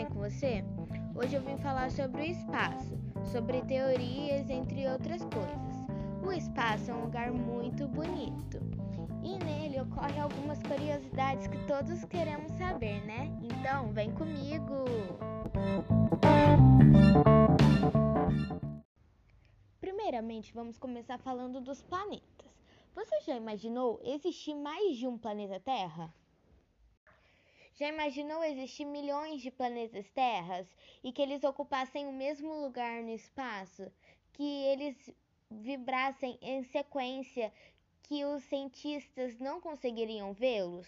bem com você? Hoje eu vim falar sobre o espaço, sobre teorias, entre outras coisas. O espaço é um lugar muito bonito e nele ocorrem algumas curiosidades que todos queremos saber, né? Então, vem comigo! Primeiramente, vamos começar falando dos planetas. Você já imaginou existir mais de um planeta Terra? Já imaginou existir milhões de planetas Terras e que eles ocupassem o mesmo lugar no espaço, que eles vibrassem em sequência que os cientistas não conseguiriam vê-los?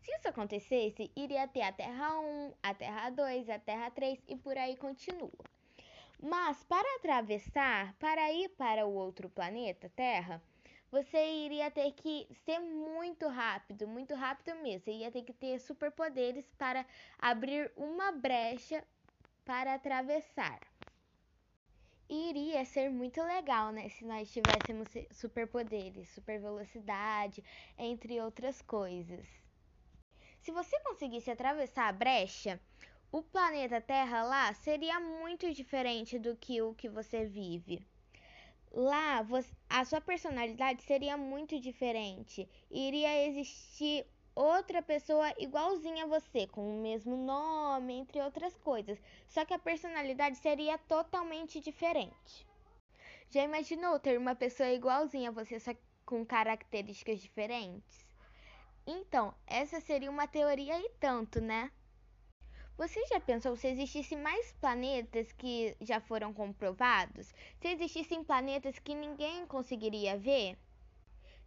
Se isso acontecesse, iria ter a Terra 1, a Terra 2, a Terra 3 e por aí continua. Mas para atravessar, para ir para o outro planeta, Terra, você iria ter que ser muito rápido, muito rápido mesmo. Você ia ter que ter superpoderes para abrir uma brecha para atravessar. Iria ser muito legal, né, se nós tivéssemos superpoderes, super velocidade, entre outras coisas. Se você conseguisse atravessar a brecha, o planeta Terra lá seria muito diferente do que o que você vive. Lá, a sua personalidade seria muito diferente. Iria existir outra pessoa igualzinha a você, com o mesmo nome, entre outras coisas. Só que a personalidade seria totalmente diferente. Já imaginou ter uma pessoa igualzinha a você, só com características diferentes? Então, essa seria uma teoria e tanto, né? Você já pensou se existissem mais planetas que já foram comprovados? Se existissem planetas que ninguém conseguiria ver?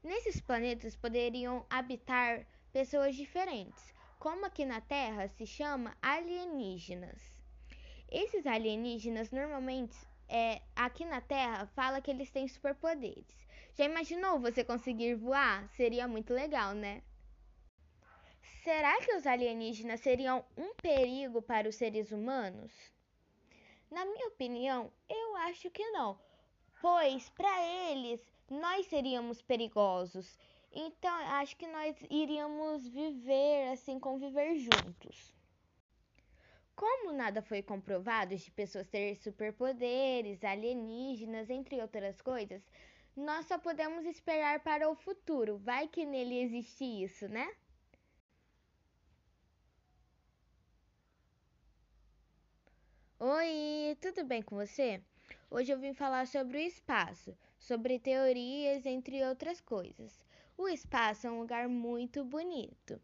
Nesses planetas poderiam habitar pessoas diferentes, como aqui na Terra se chama alienígenas. Esses alienígenas normalmente é, aqui na Terra fala que eles têm superpoderes. Já imaginou você conseguir voar? Seria muito legal, né? Será que os alienígenas seriam um perigo para os seres humanos? Na minha opinião, eu acho que não, pois para eles nós seríamos perigosos. Então, acho que nós iríamos viver assim, conviver juntos. Como nada foi comprovado de pessoas terem superpoderes, alienígenas, entre outras coisas, nós só podemos esperar para o futuro. Vai que nele existe isso, né? Oi, tudo bem com você? Hoje eu vim falar sobre o espaço, sobre teorias, entre outras coisas. O espaço é um lugar muito bonito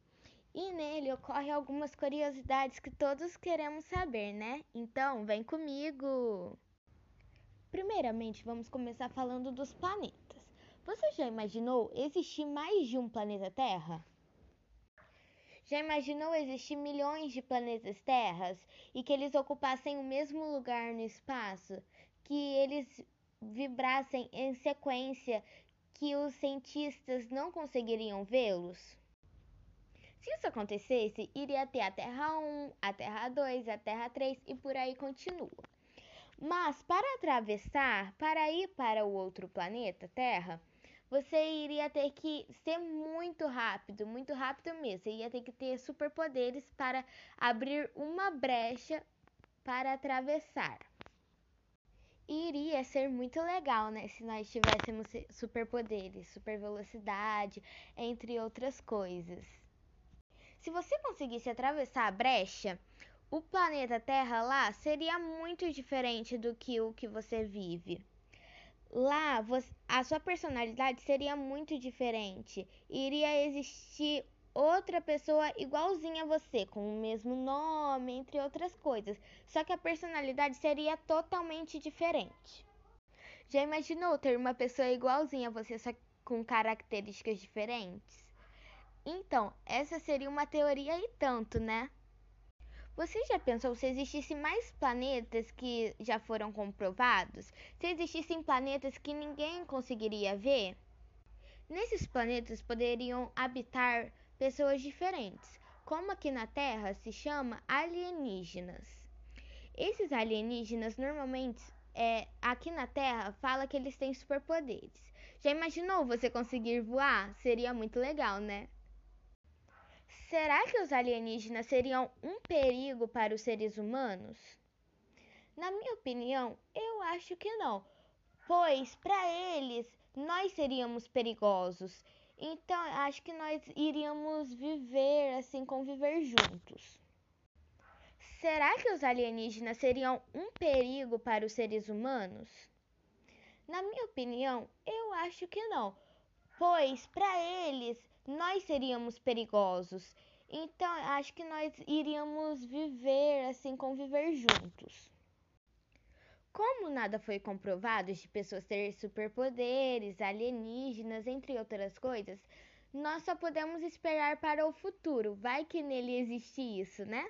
e nele ocorrem algumas curiosidades que todos queremos saber, né? Então, vem comigo! Primeiramente, vamos começar falando dos planetas. Você já imaginou existir mais de um planeta Terra? Já imaginou existir milhões de planetas Terras e que eles ocupassem o mesmo lugar no espaço, que eles vibrassem em sequência que os cientistas não conseguiriam vê-los? Se isso acontecesse, iria ter a Terra 1, a Terra 2, a Terra 3 e por aí continua. Mas para atravessar, para ir para o outro planeta, Terra, você iria ter que ser muito rápido, muito rápido mesmo. Você ia ter que ter superpoderes para abrir uma brecha para atravessar. Iria ser muito legal, né, se nós tivéssemos superpoderes, super velocidade, entre outras coisas. Se você conseguisse atravessar a brecha, o planeta Terra lá seria muito diferente do que o que você vive. Lá, a sua personalidade seria muito diferente. Iria existir outra pessoa igualzinha a você, com o mesmo nome, entre outras coisas. Só que a personalidade seria totalmente diferente. Já imaginou ter uma pessoa igualzinha a você, só com características diferentes? Então, essa seria uma teoria e tanto, né? Você já pensou se existissem mais planetas que já foram comprovados? Se existissem planetas que ninguém conseguiria ver? Nesses planetas poderiam habitar pessoas diferentes, como aqui na Terra se chama alienígenas. Esses alienígenas normalmente é, aqui na Terra fala que eles têm superpoderes. Já imaginou você conseguir voar? Seria muito legal, né? Será que os alienígenas seriam um perigo para os seres humanos? Na minha opinião, eu acho que não, pois para eles nós seríamos perigosos. Então, acho que nós iríamos viver assim, conviver juntos. Será que os alienígenas seriam um perigo para os seres humanos? Na minha opinião, eu acho que não, pois para eles nós seríamos perigosos. Então, acho que nós iríamos viver assim, conviver juntos. Como nada foi comprovado de pessoas terem superpoderes, alienígenas, entre outras coisas, nós só podemos esperar para o futuro. Vai que nele existe isso, né?